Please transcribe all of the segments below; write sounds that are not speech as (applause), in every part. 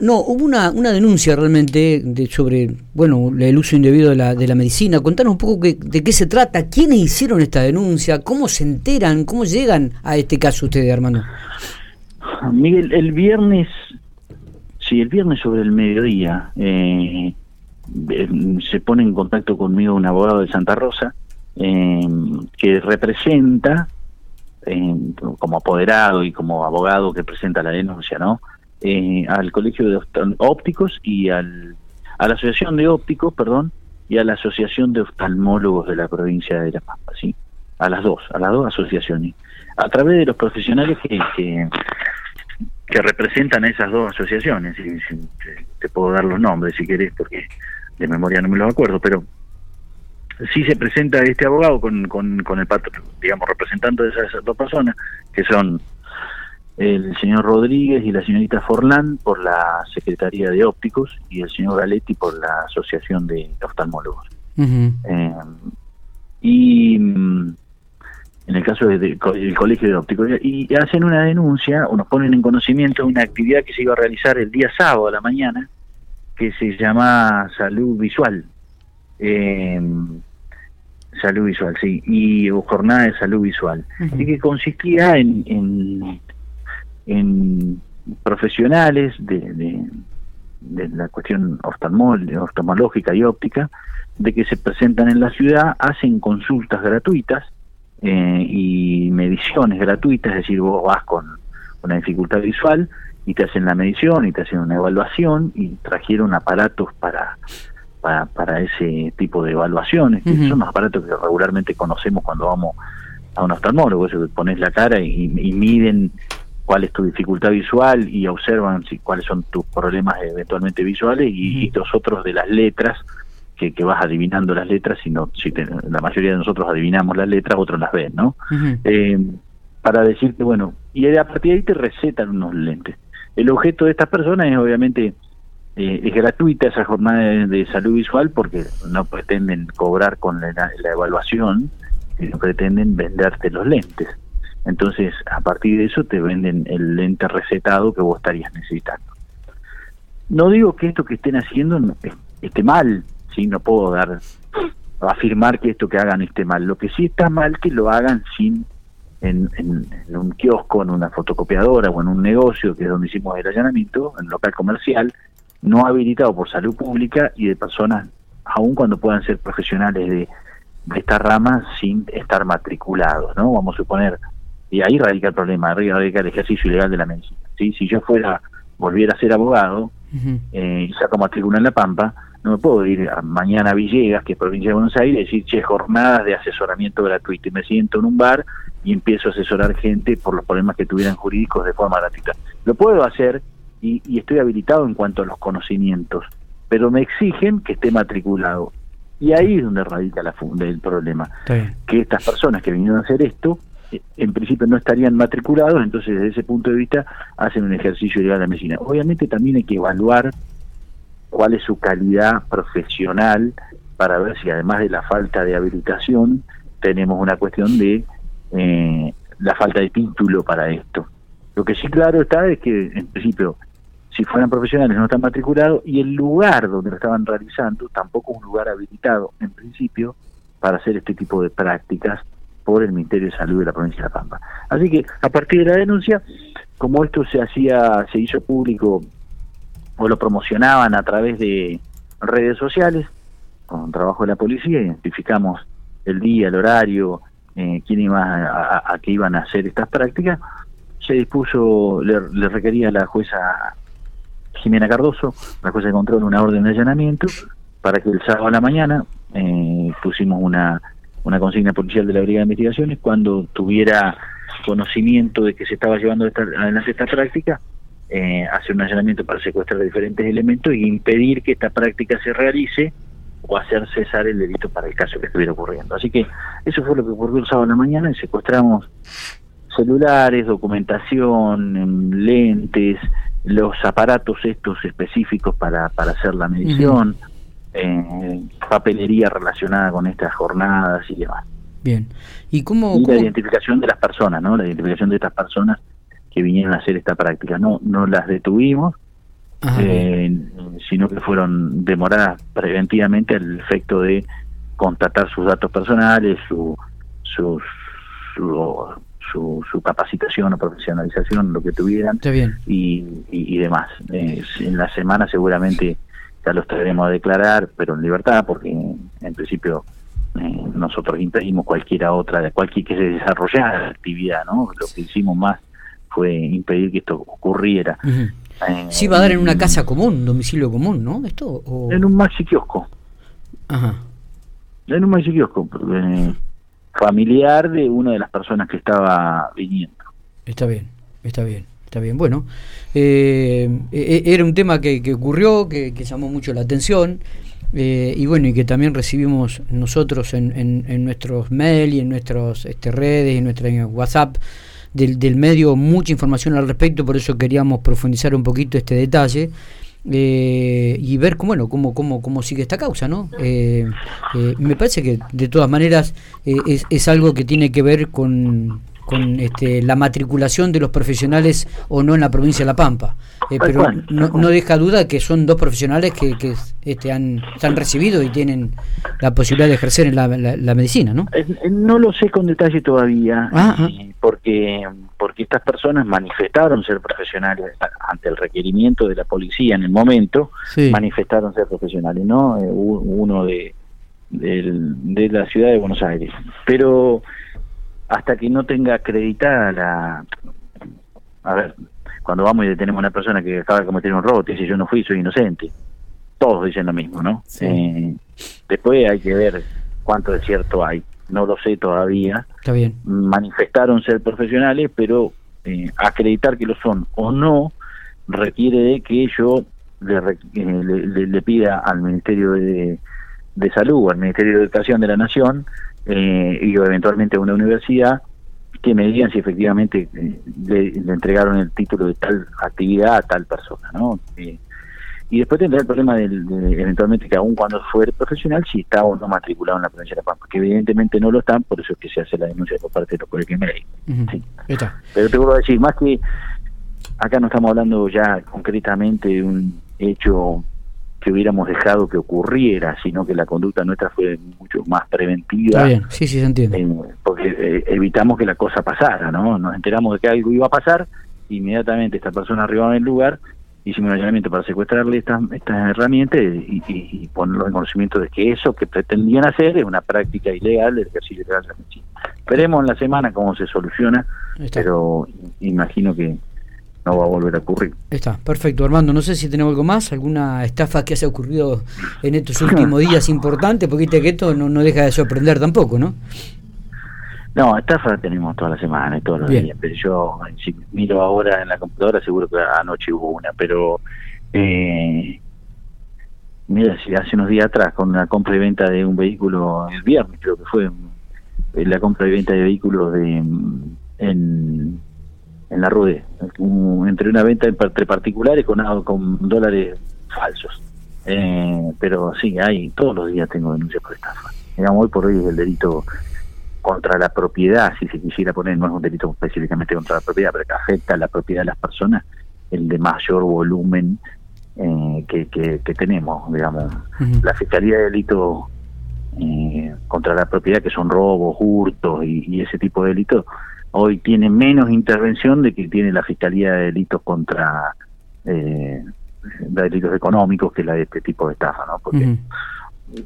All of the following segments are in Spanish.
No, hubo una, una denuncia realmente de, sobre bueno el uso indebido de la, de la medicina. Contanos un poco de qué se trata, quiénes hicieron esta denuncia, cómo se enteran, cómo llegan a este caso ustedes, hermano. Miguel, el viernes, sí, el viernes sobre el mediodía, eh, se pone en contacto conmigo un abogado de Santa Rosa eh, que representa como apoderado y como abogado que presenta la denuncia, ¿no? Eh, al Colegio de Ópticos y al, a la Asociación de Ópticos, perdón, y a la Asociación de Oftalmólogos de la provincia de La Pampa, ¿sí? A las dos, a las dos asociaciones. A través de los profesionales que, que, representan a esas dos asociaciones, y, te puedo dar los nombres si querés, porque de memoria no me los acuerdo, pero sí se presenta este abogado con, con, con el digamos, representante de esas dos personas, que son el señor Rodríguez y la señorita Forlán por la Secretaría de Ópticos y el señor Galetti por la Asociación de Oftalmólogos. Eh, y mm, en el caso del Colegio de Ópticos, y hacen una denuncia o nos ponen en conocimiento de una actividad que se iba a realizar el día sábado a la mañana, que se llama Salud Visual. Eh, salud visual, sí, y jornada de salud visual, y que consistía en en profesionales de, de, la cuestión oftalmológica y óptica, de que se presentan en la ciudad, hacen consultas gratuitas eh, y mediciones gratuitas, es decir, vos vas con una dificultad visual y te hacen la medición y te hacen una evaluación y trajeron aparatos para para, para ese tipo de evaluaciones, que son los aparatos que regularmente conocemos cuando vamos a un oftalmólogo, eso que pones la cara y miden cuál es tu dificultad visual y observan si, cuáles son tus problemas eventualmente visuales y, los otros de las letras que, que, vas adivinando las letras si no si la mayoría de nosotros adivinamos las letras otros las ven no eh, para decirte bueno y a partir de ahí te recetan unos lentes. El objeto de estas personas es obviamente eh, es gratuita esa jornada de, salud visual porque no pretenden cobrar con la, la evaluación sino pretenden venderte los lentes entonces, a partir de eso te venden el lente recetado que vos estarías necesitando. No digo que esto que estén haciendo esté mal, ¿sí? no puedo dar afirmar que esto que hagan esté mal. Lo que sí está mal que lo hagan sin en, un kiosco, en una fotocopiadora o en un negocio, que es donde hicimos el allanamiento, en local comercial, no habilitado por salud pública y de personas, aun cuando puedan ser profesionales de, de esta rama, sin estar matriculados, ¿no? Vamos a suponer y ahí radica el problema, ahí radica el ejercicio ilegal de la medicina. ¿sí? Si yo fuera, volviera a ser abogado eh, y saco matrícula en La Pampa, no me puedo ir mañana a Villegas, que es provincia de Buenos Aires, y decir, che, jornadas de asesoramiento gratuito. Y me siento en un bar y empiezo a asesorar gente por los problemas que tuvieran jurídicos de forma gratuita. Lo puedo hacer y, estoy habilitado en cuanto a los conocimientos, pero me exigen que esté matriculado. Y ahí es donde radica la el problema. Que estas personas que vinieron a hacer esto en principio no estarían matriculados, entonces desde ese punto de vista hacen un ejercicio ilegal de la medicina. Obviamente también hay que evaluar cuál es su calidad profesional para ver si además de la falta de habilitación tenemos una cuestión de eh, la falta de título para esto. Lo que sí claro está es que en principio si fueran profesionales no están matriculados y el lugar donde lo estaban realizando tampoco es un lugar habilitado en principio para hacer este tipo de prácticas por el Ministerio de Salud de la provincia de La Pampa. Así que a partir de la denuncia, como esto se hacía, se hizo público o lo promocionaban a través de redes sociales, con trabajo de la policía, identificamos el día, el horario, eh, quién iba a, a, qué iban a hacer estas prácticas, se dispuso, le, requería a la jueza Jimena Cardoso, la jueza de control, una orden de allanamiento para que el sábado a la mañana eh, pusimos una una consigna policial de la Brigada de Investigaciones, cuando tuviera conocimiento de que se estaba llevando esta, adelante esta práctica, eh, hacer un allanamiento para secuestrar diferentes elementos y impedir que esta práctica se realice o hacer cesar el delito para el caso que estuviera ocurriendo. Así que eso fue lo que ocurrió el sábado en la mañana y secuestramos celulares, documentación, em, lentes, los aparatos estos específicos para, para hacer la medición eh, papelería relacionada con estas jornadas y demás. Bien. ¿Y cómo, la identificación de las personas, ¿no? La identificación de estas personas que vinieron a hacer esta práctica. No, no las detuvimos, sino que fueron demoradas preventivamente al efecto de constatar sus datos personales, su, su, su, capacitación o profesionalización, lo que tuvieran Y, y, demás. en la semana seguramente ya los traeremos a declarar, pero en libertad, porque en principio eh, nosotros impedimos cualquiera otra, cualquier que se desarrollara actividad, ¿no? Lo que hicimos más fue impedir que esto ocurriera. Eh, sí, va a dar en una casa común, un domicilio común, ¿no? Esto En un maxi kiosco. Ajá. En un maxi kiosco, eh, familiar de una de las personas que estaba viniendo. Está bien, está bien. Está bien, bueno, era un tema que, que ocurrió, que, que, llamó mucho la atención. Eh, y bueno, y que también recibimos nosotros en, en, nuestros mail y en nuestras este, redes y en nuestra WhatsApp del, del, medio mucha información al respecto, por eso queríamos profundizar un poquito este detalle. Eh, y ver cómo, bueno, cómo, cómo, cómo sigue esta causa, ¿no? Eh, me parece que de todas maneras es, es algo que tiene que ver con, con este, la matriculación de los profesionales o no en la provincia de La Pampa. Eh, pero no, deja duda que son dos profesionales que, que este, han, han recibido y tienen la posibilidad de ejercer en la, la, medicina, ¿no? No lo sé con detalle todavía, ah, ah. porque porque estas personas manifestaron ser profesionales ante el requerimiento de la policía en el momento, manifestaron ser profesionales, ¿no? Eh, uno de, de la ciudad de Buenos Aires. Pero hasta que no tenga acreditada la... A ver, cuando vamos y detenemos a una persona que acaba de cometer un robo, dice yo no fui, soy inocente. Todos dicen lo mismo, ¿no? Eh, después hay que ver cuánto de cierto hay. No lo sé todavía. Está bien. Manifestaron ser profesionales, pero eh, acreditar que lo son o no requiere de que yo le, eh, le, pida al Ministerio de, de Salud, al Ministerio de Educación de la Nación, eh, y eventualmente a una universidad que me digan si efectivamente eh, le, entregaron el título de tal actividad a tal persona, ¿no? Eh, y después tendrá el problema del, de, eventualmente que aún cuando fuere profesional, si está o no matriculado en la provincia de La Pampa, que evidentemente no lo están, por eso es que se hace la denuncia por parte de los colegios médicos. Pero te vuelvo a decir, más que acá no estamos hablando ya concretamente de un hecho que hubiéramos dejado que ocurriera, sino que la conducta nuestra fue mucho más preventiva. bien, sí, sí, se entiende. Eh, porque eh, evitamos que la cosa pasara, ¿no? Nos enteramos de que algo iba a pasar, inmediatamente esta persona arribaba en el lugar, hicimos un allanamiento para secuestrarle estas estas herramientas y, y, ponerlo en conocimiento de que eso que pretendían hacer es una práctica ilegal del ejercicio ilegal de la medicina. Esperemos en la semana cómo se soluciona, pero imagino que no va a volver a ocurrir. Está, perfecto. Armando, no sé si tenemos algo más, alguna estafa que haya ocurrido en estos (laughs) últimos días importante, porque que esto no, no deja de sorprender tampoco, ¿no? No, estafa tenemos toda la semana y todos los días, pero yo si miro ahora en la computadora seguro que anoche hubo una, pero eh, mira, si hace unos días atrás con la compra y venta de un vehículo el viernes creo que fue la compra y venta de vehículos de en en la RUDE, entre una venta entre particulares con, con dólares falsos. Eh, pero sí, hay, todos los días tengo denuncias por estafa. Digamos, hoy por hoy es el delito contra la propiedad, si se quisiera poner, no es un delito específicamente contra la propiedad, pero que afecta a la propiedad de las personas, el de mayor volumen eh, que, que, tenemos, digamos. La Fiscalía de Delitos eh, contra la propiedad, que son robos, hurtos y, y ese tipo de delitos, hoy tiene menos intervención de que tiene la Fiscalía de Delitos contra eh, delitos económicos que la de este tipo de estafa, ¿no? Porque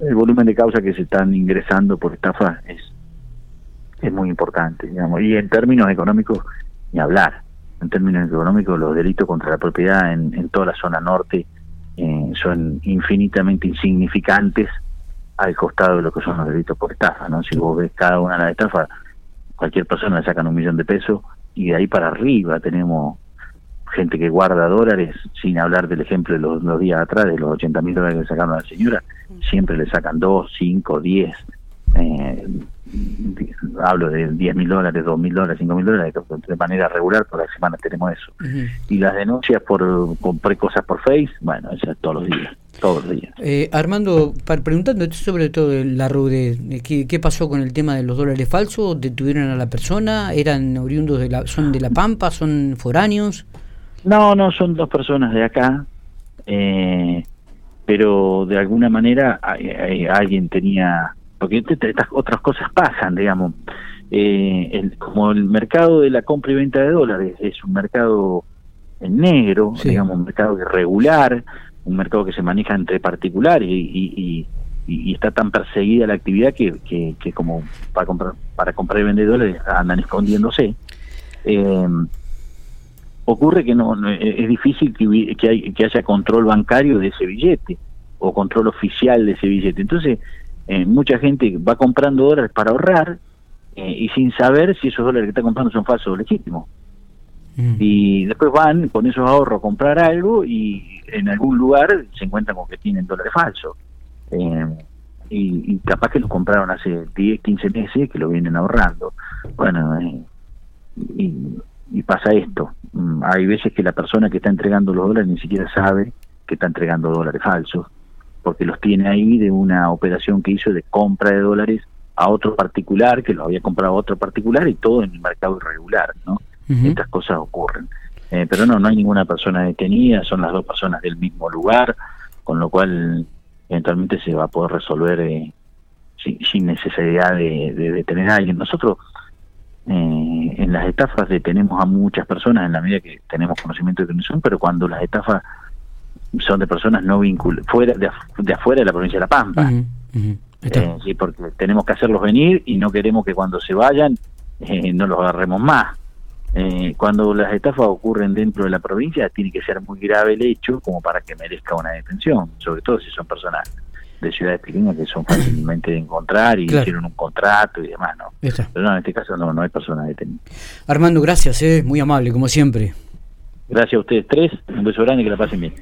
el volumen de causas que se están ingresando por estafa es es muy importante, digamos, y en términos económicos ni hablar. En términos económicos, los delitos contra la propiedad en, en toda la zona norte eh, son infinitamente insignificantes al costado de lo que son los delitos por estafa, ¿no? Si vos ves cada una de las estafas, cualquier persona le sacan un millón de pesos y de ahí para arriba tenemos gente que guarda dólares, sin hablar del ejemplo de los, días atrás, de los 80 mil dólares que sacaron a la señora, siempre le sacan 2, 5, 10, hablo de 10 mil dólares, 2 mil dólares, 5 mil dólares, de manera regular, por la semana tenemos eso. Y las denuncias por compré cosas por Face, bueno, eso es todos los días todos los días. Eh, Armando, preguntando sobre todo la RUDE, ¿qué, ¿qué, pasó con el tema de los dólares falsos? ¿Detuvieron a la persona? ¿Eran oriundos de la, son de La Pampa? ¿Son foráneos? No, no, son dos personas de acá Eh, pero de alguna manera alguien tenía, porque estas otras cosas pasan, digamos, eh, como el mercado de la compra y venta de dólares es un mercado en negro, digamos, un mercado irregular, un mercado que se maneja entre particulares y, está tan perseguida la actividad que, como para comprar para comprar y vender dólares andan escondiéndose. Eh, ocurre que no, es difícil que, que, haya control bancario de ese billete o control oficial de ese billete. Entonces, eh, mucha gente va comprando dólares para ahorrar eh, y sin saber si esos dólares que está comprando son falsos o legítimos. Mm. Y después van con esos ahorros a comprar algo y en algún lugar se encuentran con que tienen dólares falsos. Eh, y, capaz que los compraron hace 10, 15 meses que lo vienen ahorrando. Bueno, y, y pasa esto. Mm, hay veces que la persona que está entregando los dólares ni siquiera sabe que está entregando dólares falsos, porque los tiene ahí de una operación que hizo de compra de dólares a otro particular, que lo había comprado a otro particular y todo en el mercado irregular, ¿no? Estas cosas ocurren. Eh, pero no, no hay ninguna persona detenida, son las dos personas del mismo lugar, con lo cual eventualmente se va a poder resolver eh, sin, necesidad de, de detener a alguien. Nosotros eh, en las estafas detenemos a muchas personas en la medida que tenemos conocimiento de quiénes son, pero cuando las estafas son de personas no vinculadas, fuera de, afuera de la provincia de La Pampa. Eh, sí, porque tenemos que hacerlos venir y no queremos que cuando se vayan eh, no los agarremos más. Cuando las estafas ocurren dentro de la provincia tiene que ser muy grave el hecho como para que merezca una detención, sobre todo si son personas de ciudades pequeñas que son fácilmente de encontrar y hicieron un contrato y demás, ¿no? Pero no, en este caso no, no hay personas detenidas. Armando, gracias, eh, muy amable, como siempre. Gracias a ustedes tres, un beso grande y que la pasen bien.